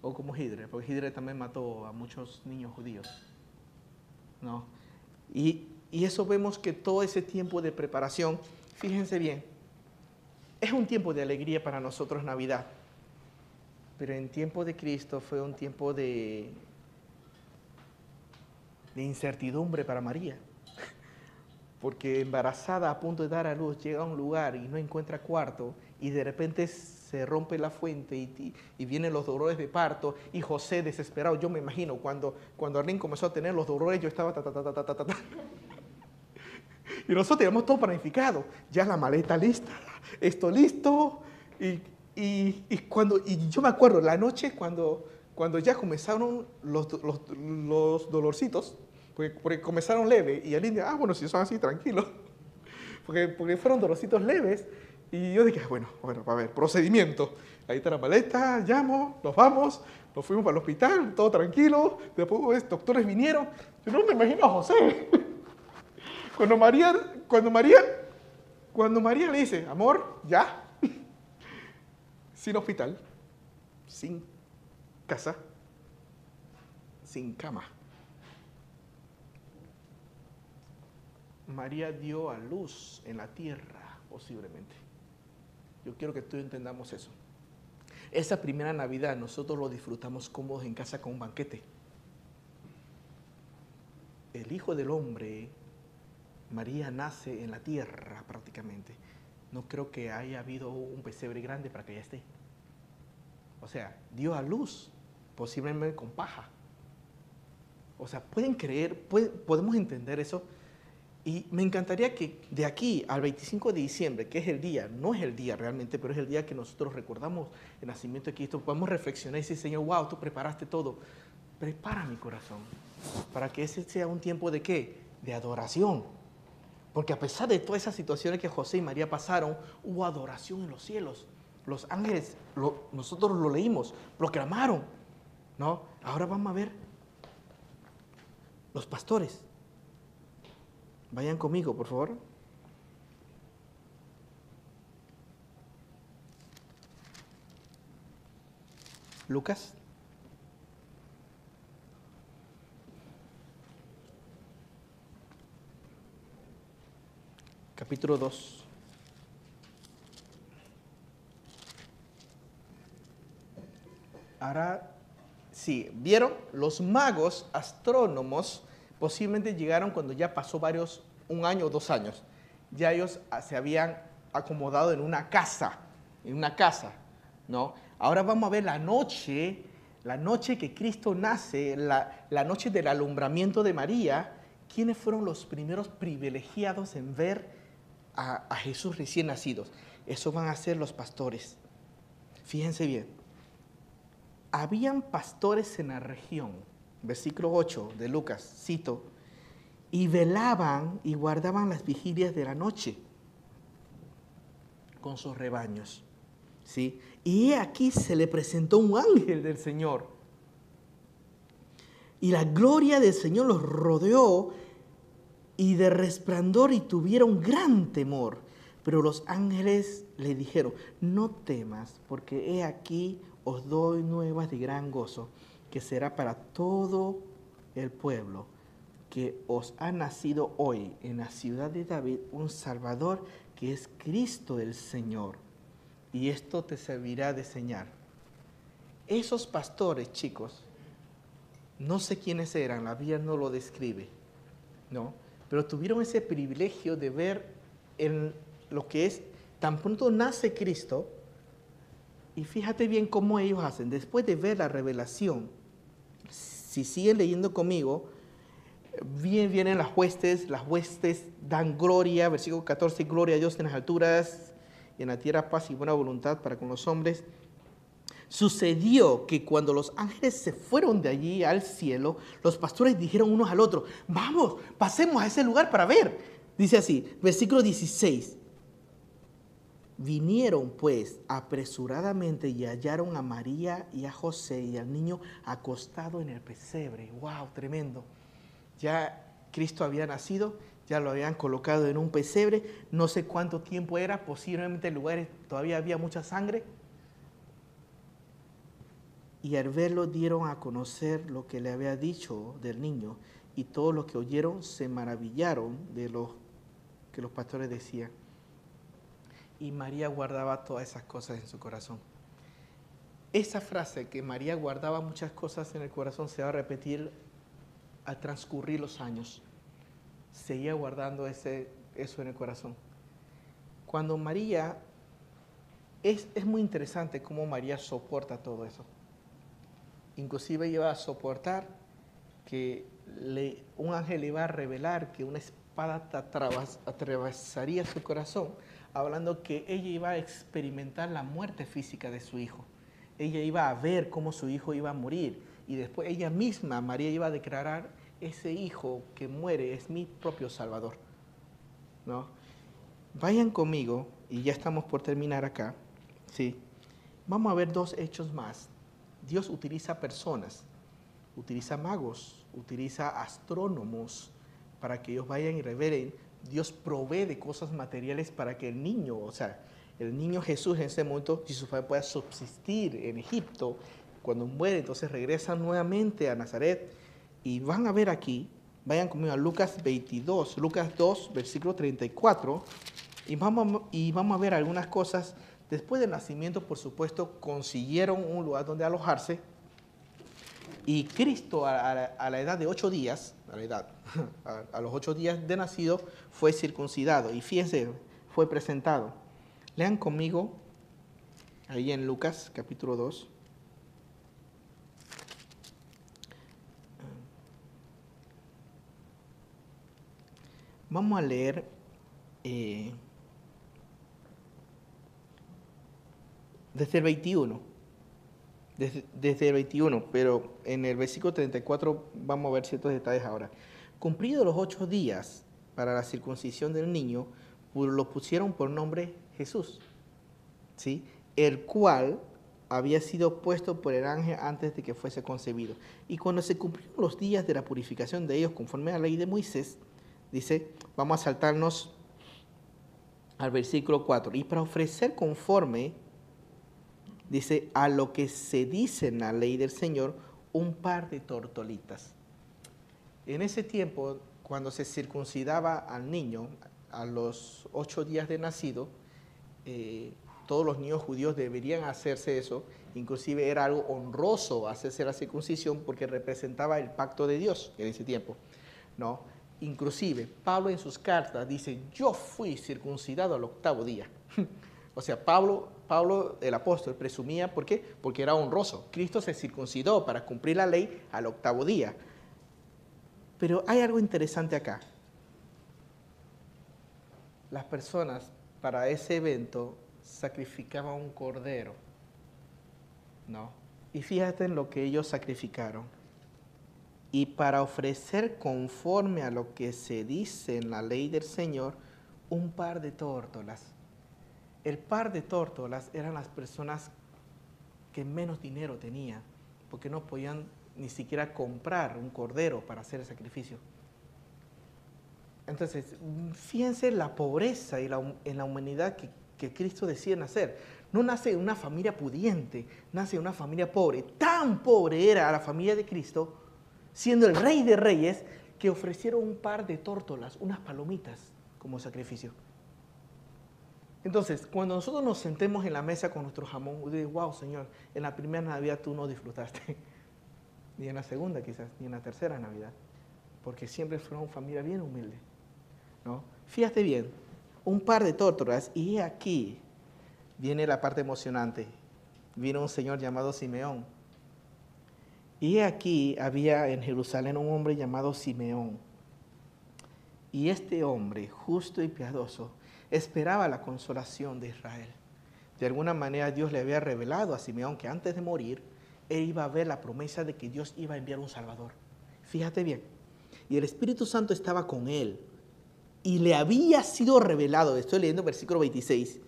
O como Hitler, porque Hitler también mató a muchos niños judíos. ¿No? Y, y eso vemos que todo ese tiempo de preparación, fíjense bien, es un tiempo de alegría para nosotros Navidad. Pero en tiempo de Cristo fue un tiempo de, de incertidumbre para María. Porque embarazada a punto de dar a luz, llega a un lugar y no encuentra cuarto y de repente se rompe la fuente y, y, vienen los dolores de parto y José desesperado, yo me imagino, cuando, cuando Arlene comenzó a tener los dolores, yo estaba ta, ta, ta, ta, ta, ta, Y nosotros teníamos todo planificado, ya la maleta lista, esto listo, y y, cuando, y yo me acuerdo, la noche cuando, cuando ya comenzaron los, los, dolorcitos, porque, comenzaron leve, y el indio, ah, bueno, si son así, tranquilo, porque, porque fueron dolorcitos leves, y yo dije, ah, bueno, bueno, a ver, procedimiento. Ahí está la maleta, llamo, nos vamos, nos fuimos para el hospital, todo tranquilo, después los doctores vinieron, yo no me imagino a José. Cuando María, cuando María, cuando María le dice, amor, ya, sin hospital, sin casa, sin cama. María dio a luz en la tierra, posiblemente. Yo quiero que tú entendamos eso. Esa primera Navidad nosotros lo disfrutamos cómodos en casa con un banquete. El Hijo del Hombre, María nace en la tierra prácticamente. No creo que haya habido un pesebre grande para que ella esté. O sea, dio a luz, posiblemente con paja. O sea, pueden creer, podemos entender eso. Y me encantaría que de aquí al 25 de diciembre, que es el día, no es el día realmente, pero es el día que nosotros recordamos el nacimiento de Cristo, podemos reflexionar y decir, Señor, wow, tú preparaste todo. Prepara mi corazón para que ese sea un tiempo de qué? De adoración. Porque a pesar de todas esas situaciones que José y María pasaron, hubo adoración en los cielos los ángeles, nosotros lo leímos, proclamaron, ¿no? Ahora vamos a ver los pastores. Vayan conmigo, por favor. Lucas. Capítulo 2. Ahora, sí, vieron, los magos, astrónomos, posiblemente llegaron cuando ya pasó varios, un año o dos años. Ya ellos ah, se habían acomodado en una casa, en una casa, ¿no? Ahora vamos a ver la noche, la noche que Cristo nace, la, la noche del alumbramiento de María, ¿quiénes fueron los primeros privilegiados en ver a, Jesús recién nacidos? Eso van a ser los pastores. Fíjense bien habían pastores en la región, versículo 8 de Lucas, cito, y velaban y guardaban las vigilias de la noche con sus rebaños. ¿sí? Y aquí se le presentó un ángel del Señor. Y la gloria del Señor los rodeó y de resplandor y tuvieron gran temor. Pero los ángeles le dijeron, no temas, porque he aquí os doy nuevas de gran gozo, que será para todo el pueblo, que os ha nacido hoy en la ciudad de David un Salvador, que es Cristo el Señor. Y esto te servirá de señal. Esos pastores, chicos, no sé quiénes eran, la Biblia no lo describe, ¿no? Pero tuvieron ese privilegio de ver en lo que es, tan pronto nace Cristo, y fíjate bien cómo ellos hacen, después de ver la revelación, si siguen leyendo conmigo, bien vienen las huestes, las huestes dan gloria, versículo 14, gloria a Dios en las alturas y en la tierra paz y buena voluntad para con los hombres. Sucedió que cuando los ángeles se fueron de allí al cielo, los pastores dijeron unos al otro, vamos, pasemos a ese lugar para ver. Dice así, versículo 16. Vinieron pues apresuradamente y hallaron a María y a José y al niño acostado en el pesebre. ¡Wow! Tremendo. Ya Cristo había nacido, ya lo habían colocado en un pesebre. No sé cuánto tiempo era, posiblemente en lugares todavía había mucha sangre. Y al verlo dieron a conocer lo que le había dicho del niño. Y todos los que oyeron se maravillaron de lo que los pastores decían y María guardaba todas esas cosas en su corazón. Esa frase que María guardaba muchas cosas en el corazón se va a repetir al transcurrir los años. Seguía guardando ese, eso en el corazón. Cuando María, es, es muy interesante cómo María soporta todo eso. Inclusive iba a soportar que un ángel le iba a revelar que una espada atravesaría su corazón hablando que ella iba a experimentar la muerte física de su hijo. Ella iba a ver cómo su hijo iba a morir y después ella misma, María, iba a declarar, ese hijo que muere es mi propio Salvador. ¿No? Vayan conmigo, y ya estamos por terminar acá, ¿sí? Vamos a ver dos hechos más. Dios utiliza personas, utiliza magos, utiliza astrónomos para que ellos vayan y revelen Dios provee de cosas materiales para que el niño, o sea, el niño Jesús en ese momento, su padre pueda subsistir en Egipto. Cuando muere, entonces regresa nuevamente a Nazaret. Y van a ver aquí, vayan conmigo a Lucas 22, Lucas 2, versículo 34. Y vamos, y vamos a ver algunas cosas. Después del nacimiento, por supuesto, consiguieron un lugar donde alojarse. Y Cristo a, la edad de ocho días, a la edad, a, los ocho días de nacido, fue circuncidado. Y fíjense, fue presentado. Lean conmigo ahí en Lucas capítulo 2. Vamos a leer eh, desde el 21 desde, el 21, pero en el versículo 34 vamos a ver ciertos detalles ahora. Cumplidos los ocho días para la circuncisión del niño, lo pusieron por nombre Jesús, ¿sí? el cual había sido puesto por el ángel antes de que fuese concebido. Y cuando se cumplieron los días de la purificación de ellos conforme a la ley de Moisés, dice, vamos a saltarnos al versículo 4, y para ofrecer conforme dice, a lo que se dice en la ley del Señor, un par de tortolitas. En ese tiempo, cuando se circuncidaba al niño, a los ocho días de nacido, eh, todos los niños judíos deberían hacerse eso, inclusive era algo honroso hacerse la circuncisión porque representaba el pacto de Dios en ese tiempo, ¿no? Inclusive Pablo en sus cartas dice, yo fui circuncidado al octavo día. o sea, Pablo Pablo, el apóstol, presumía, ¿por qué? Porque era honroso. Cristo se circuncidó para cumplir la ley al octavo día. Pero hay algo interesante acá. Las personas para ese evento sacrificaban un cordero. ¿No? Y fíjate en lo que ellos sacrificaron. y para ofrecer conforme a lo que se dice en la ley del Señor, un par de tórtolas. El par de tórtolas eran las personas que menos dinero tenían, porque no podían ni siquiera comprar un cordero para hacer el sacrificio. Entonces, fíjense la pobreza y la, en la humanidad que, Cristo decide nacer. No nace en una familia pudiente, nace en una familia pobre. Tan pobre era la familia de Cristo, siendo el rey de reyes, que ofrecieron un par de tórtolas, unas palomitas como sacrificio. Entonces, cuando nosotros nos sentemos en la mesa con nuestro jamón, digo, wow, Señor, en la primera Navidad tú no disfrutaste, ni en la segunda quizás, ni en la tercera Navidad, porque siempre fueron familia bien humilde. ¿no? Fíjate bien, un par de tórtolas y aquí viene la parte emocionante. Vino un señor llamado Simeón. Y aquí había en Jerusalén un hombre llamado Simeón. Y este hombre, justo y piadoso, esperaba la consolación de Israel. De alguna manera Dios le había revelado a Simeón que antes de morir, él iba a ver la promesa de que Dios iba a enviar un Salvador. Fíjate bien. Y el Espíritu Santo estaba con él. Y le había sido revelado, estoy leyendo versículo 26,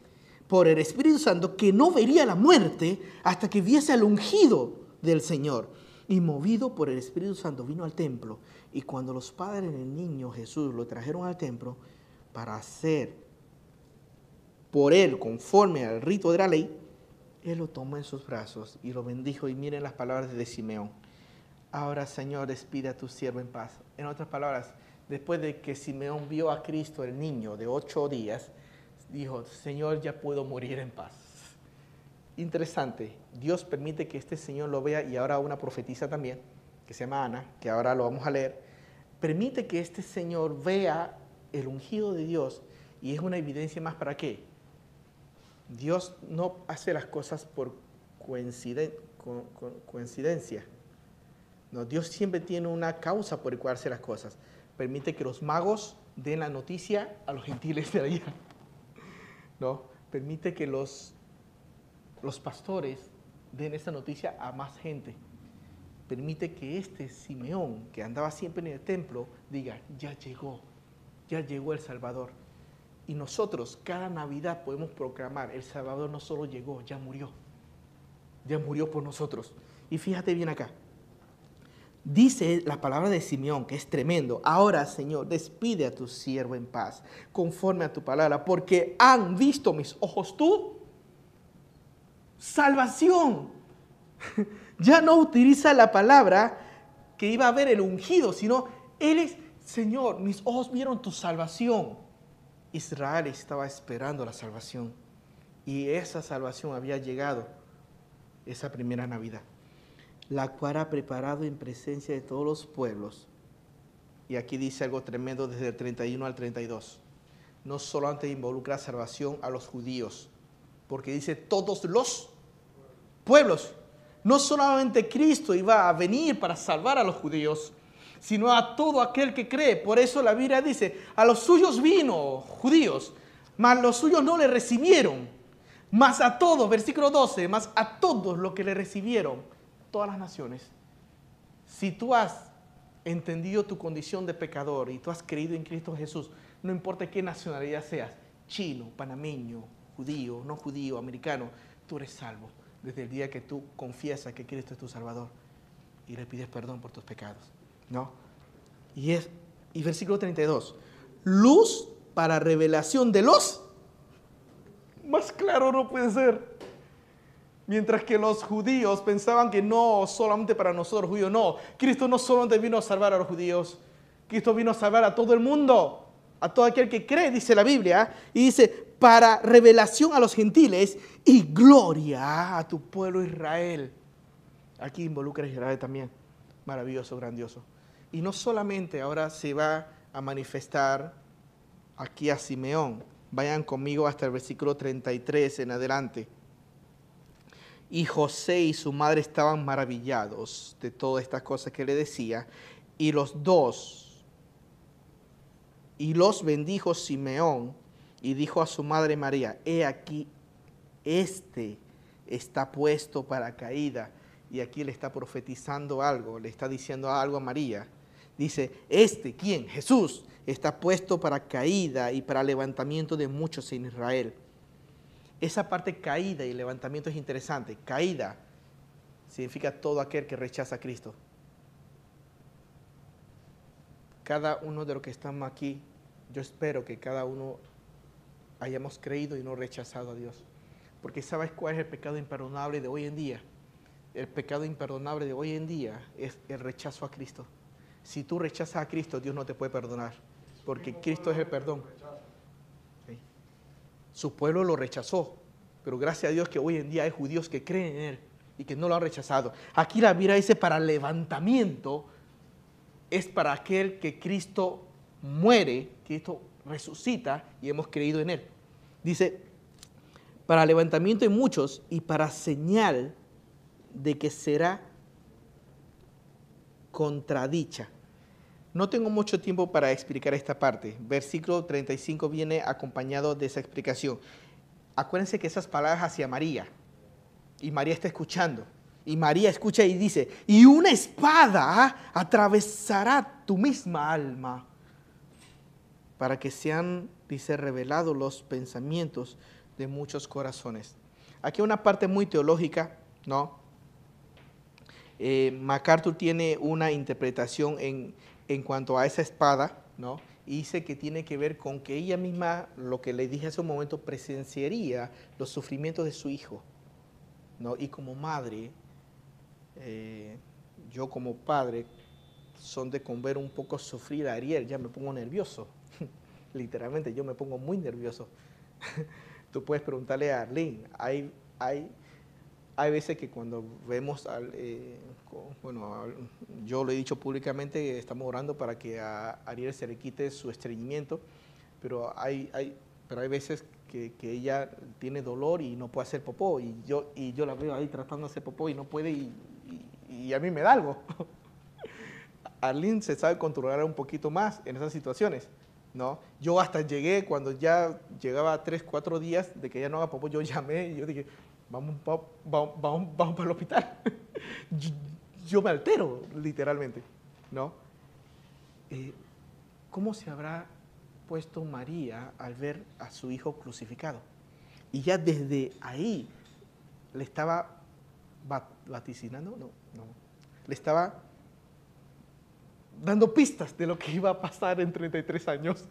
por el Espíritu Santo que no vería la muerte hasta que viese al ungido del Señor. Y movido por el Espíritu Santo vino al templo. Y cuando los padres del niño Jesús lo trajeron al templo para hacer por él conforme al rito de la ley, él lo tomó en sus brazos y lo bendijo. Y miren las palabras de Simeón. Ahora, Señor, despide a tu siervo en paz. En otras palabras, después de que Simeón vio a Cristo, el niño de ocho días, dijo, Señor, ya puedo morir en paz. Interesante, Dios permite que este Señor lo vea y ahora una profetisa también, que se llama Ana, que ahora lo vamos a leer, permite que este Señor vea el ungido de Dios y es una evidencia más para qué? Dios no hace las cosas por coincidencia. No, Dios siempre tiene una causa por la cual hace las cosas. Permite que los magos den la noticia a los gentiles de allá. ¿No? Permite que los, los pastores den esa noticia a más gente. Permite que este Simeón, que andaba siempre en el templo, diga, ya llegó, ya llegó el Salvador. Y nosotros cada Navidad podemos proclamar, el Salvador no solo llegó, ya murió. Ya murió por nosotros. Y fíjate bien acá. Dice la palabra de Simeón, que es tremendo. Ahora, Señor, despide a tu siervo en paz, conforme a tu palabra, porque han visto mis ojos tú salvación. ya no utiliza la palabra que iba a ver el ungido, sino Él es, Señor, mis ojos vieron tu salvación. Israel estaba esperando la salvación y esa salvación había llegado esa primera Navidad, la cual ha preparado en presencia de todos los pueblos. Y aquí dice algo tremendo desde el 31 al 32. No solamente involucra salvación a los judíos, porque dice todos los pueblos. No solamente Cristo iba a venir para salvar a los judíos, sino a todo aquel que cree. Por eso la Biblia dice, a los suyos vino, judíos, mas los suyos no le recibieron. Mas a todos, versículo 12, mas a todos los que le recibieron, todas las naciones. Si tú has entendido tu condición de pecador y tú has creído en Cristo Jesús, no importa qué nacionalidad seas, chino, panameño, judío, no judío, americano, tú eres salvo desde el día que tú confiesas que Cristo es tu Salvador y le pides perdón por tus pecados. ¿No? Y, es, y versículo 32, luz para revelación de los... Más claro no puede ser. Mientras que los judíos pensaban que no solamente para nosotros judíos, no. Cristo no solamente vino a salvar a los judíos, Cristo vino a salvar a todo el mundo, a todo aquel que cree, dice la Biblia, y dice, para revelación a los gentiles y gloria a tu pueblo Israel. Aquí involucra a Israel también. Maravilloso, grandioso. Y no solamente ahora se va a manifestar aquí a Simeón. Vayan conmigo hasta el versículo 33 en adelante. Y José y su madre estaban maravillados de todas estas cosas que le decía. Y los dos, y los bendijo Simeón y dijo a su madre María, he aquí, este está puesto para caída y aquí le está profetizando algo, le está diciendo algo a María. Dice, este, ¿quién? Jesús, está puesto para caída y para levantamiento de muchos en Israel. Esa parte caída y levantamiento es interesante. Caída significa todo aquel que rechaza a Cristo. Cada uno de los que estamos aquí, yo espero que cada uno hayamos creído y no rechazado a Dios. Porque ¿sabes cuál es el pecado imperdonable de hoy en día? El pecado imperdonable de hoy en día es el rechazo a Cristo. Si tú rechazas a Cristo, Dios no te puede perdonar, porque Cristo es el perdón. Su pueblo lo rechazó, pero gracias a Dios que hoy en día hay judíos que creen en Él y que no lo han rechazado. Aquí la Biblia dice para levantamiento es para aquel que Cristo muere, Cristo resucita y hemos creído en Él. Dice, para levantamiento de muchos y para señal de que será contradicha. No tengo mucho tiempo para explicar esta parte. Versículo 35 viene acompañado de esa explicación. Acuérdense que esas palabras hacia María, y María está escuchando, y María escucha y dice, y una espada atravesará tu misma alma para que sean, dice, revelados los pensamientos de muchos corazones. Aquí una parte muy teológica, ¿no? Eh, MacArthur tiene una interpretación en, en cuanto a esa espada, ¿no? Dice que tiene que ver con que ella misma, lo que le dije hace un momento, presenciaría los sufrimientos de su hijo, ¿no? Y como madre, eh, yo como padre, son de con ver un poco sufrir a Ariel, ya me pongo nervioso. Literalmente, yo me pongo muy nervioso. Tú puedes preguntarle a Arlene, hay, hay hay veces que cuando vemos, al, eh, bueno, yo lo he dicho públicamente, estamos orando para que a Ariel se le quite su estreñimiento, pero hay, hay, pero hay veces que, ella tiene dolor y no puede hacer popó, y yo, y yo la veo ahí tratando de hacer popó y no puede, y, a mí me da algo. Arlene se sabe controlar un poquito más en esas situaciones. ¿no? Yo hasta llegué, cuando ya llegaba tres, cuatro días de que ella no haga popó, yo llamé y yo dije, vamos, vamos, vamos, para el hospital. yo, me altero, literalmente, ¿no? Eh, ¿Cómo se habrá puesto María al ver a su hijo crucificado? Y ya desde ahí le estaba vaticinando, no, no, le estaba dando pistas de lo que iba a pasar en 33 años.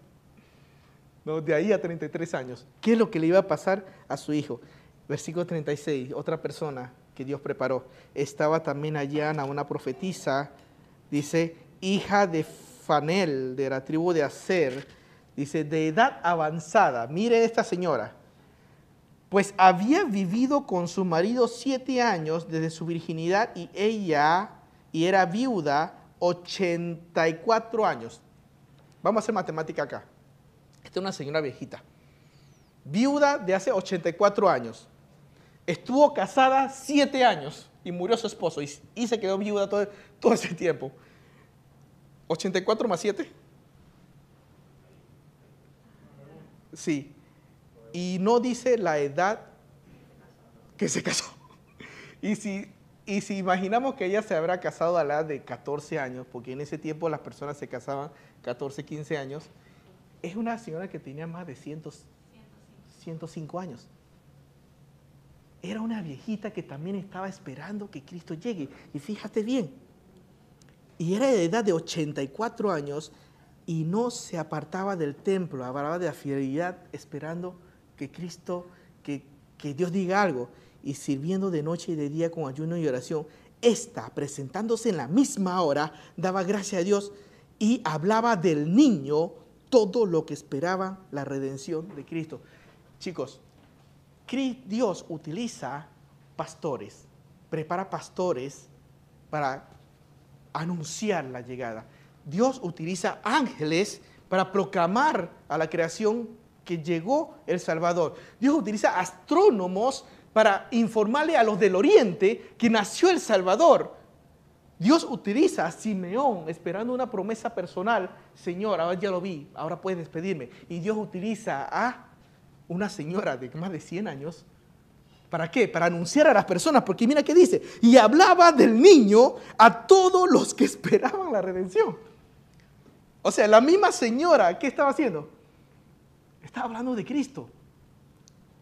¿no? De ahí a 33 años. ¿Qué es lo que le iba a pasar a su hijo? Versículo 36, otra persona que Dios preparó. Estaba también allá una profetisa, dice, hija de Fanel, de la tribu de Aser, dice, de edad avanzada. Mire esta señora, pues había vivido con su marido siete años desde su virginidad y ella, y era viuda, 84 años. Vamos a hacer matemática acá. Esta es una señora viejita. Viuda de hace 84 años estuvo casada siete años y murió su esposo y, se quedó viuda todo, todo ese tiempo. 84 más 7. Sí. Y no dice la edad que se casó. Y si, imaginamos que ella se habrá casado a la edad de 14 años, porque en ese tiempo las personas se casaban 14, 15 años, es una señora que tenía más de 105 años era una viejita que también estaba esperando que Cristo llegue. Y fíjate bien, y era de edad de 84 años y no se apartaba del templo, hablaba de la fidelidad esperando que Cristo, que, que Dios diga algo, y sirviendo de noche y de día con ayuno y oración. Esta, presentándose en la misma hora, daba gracias a Dios y hablaba del niño todo lo que esperaba la redención de Cristo. Chicos, Dios utiliza pastores, prepara pastores para anunciar la llegada. Dios utiliza ángeles para proclamar a la creación que llegó el Salvador. Dios utiliza astrónomos para informarle a los del oriente que nació el Salvador. Dios utiliza a Simeón esperando una promesa personal. Señor, ahora ya lo vi, ahora puedes despedirme. Y Dios utiliza a una señora de más de 100 años ¿Para qué? Para anunciar a las personas, porque mira qué dice, y hablaba del niño a todos los que esperaban la redención. O sea, la misma señora, ¿qué estaba haciendo? Estaba hablando de Cristo.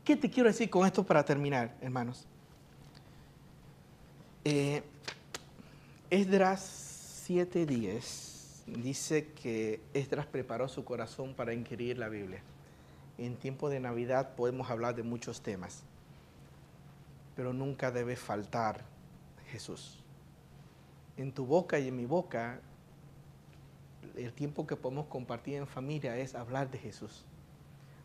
¿Qué te quiero decir con esto para terminar, hermanos? Eh, Esdras 7:10 dice que Esdras preparó su corazón para inquirir la Biblia. En tiempo de Navidad podemos hablar de muchos temas, pero nunca debe faltar Jesús. En tu boca y en mi boca, el tiempo que podemos compartir en familia es hablar de Jesús.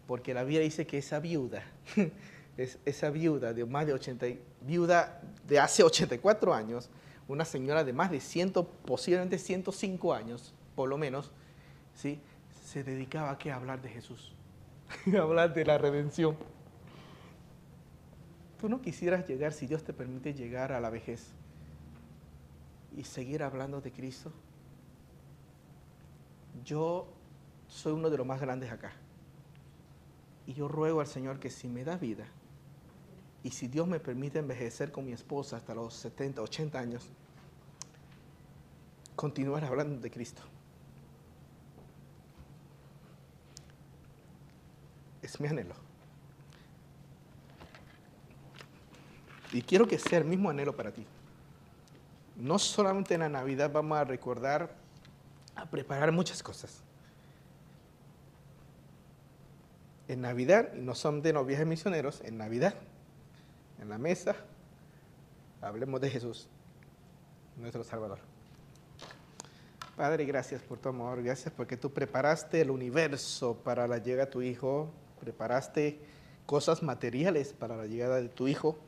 Porque la Biblia dice que esa viuda, esa viuda de más de 80, viuda de hace 84 años, una señora de más de 100, posiblemente 105 años, por lo menos, ¿sí? se dedicaba a, qué? hablar de Jesús, hablar de la redención. ¿Tú no quisieras llegar, si Dios te permite llegar a la vejez y seguir hablando de Cristo? Yo soy uno de los más grandes acá. Y yo ruego al Señor que si me da vida, y si Dios me permite envejecer con mi esposa hasta los 70, 80 años, continuar hablando de Cristo. Es mi anhelo. Y quiero que sea el mismo anhelo para ti. No solamente en la Navidad vamos a recordar, a preparar muchas cosas. En Navidad, y no son de los viajes misioneros, en Navidad en la mesa, hablemos de Jesús, nuestro Salvador. Padre, gracias por tu amor, gracias porque tú preparaste el universo para la llegada de tu Hijo, preparaste cosas materiales para la llegada de tu Hijo,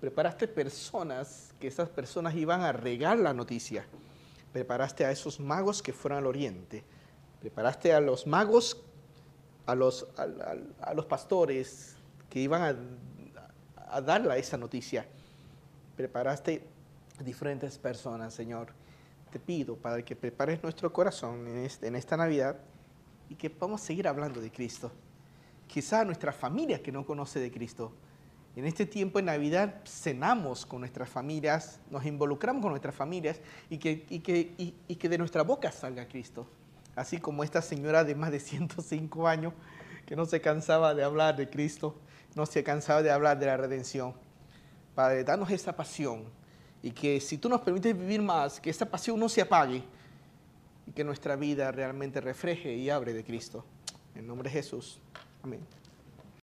preparaste personas, que esas personas iban a regar la noticia, preparaste a esos magos que fueron al oriente, preparaste a los magos, a los, a los pastores que iban a a darle esa noticia. Preparaste diferentes personas, Señor. Te pido, para que prepares nuestro corazón en, este, en esta Navidad y que podamos seguir hablando de Cristo. Quizá nuestra familia que no conoce de Cristo. En este tiempo de Navidad cenamos con nuestras familias, nos involucramos con nuestras familias y que, y que, y que de nuestra boca salga Cristo. Así como esta señora de más de 105 años que no se cansaba de hablar de Cristo no se ha cansado de hablar de la redención. Padre, danos esa pasión y que si tú nos permites vivir más, que esa pasión no se apague y que nuestra vida realmente refleje y abre de Cristo. En nombre de Jesús. Amén.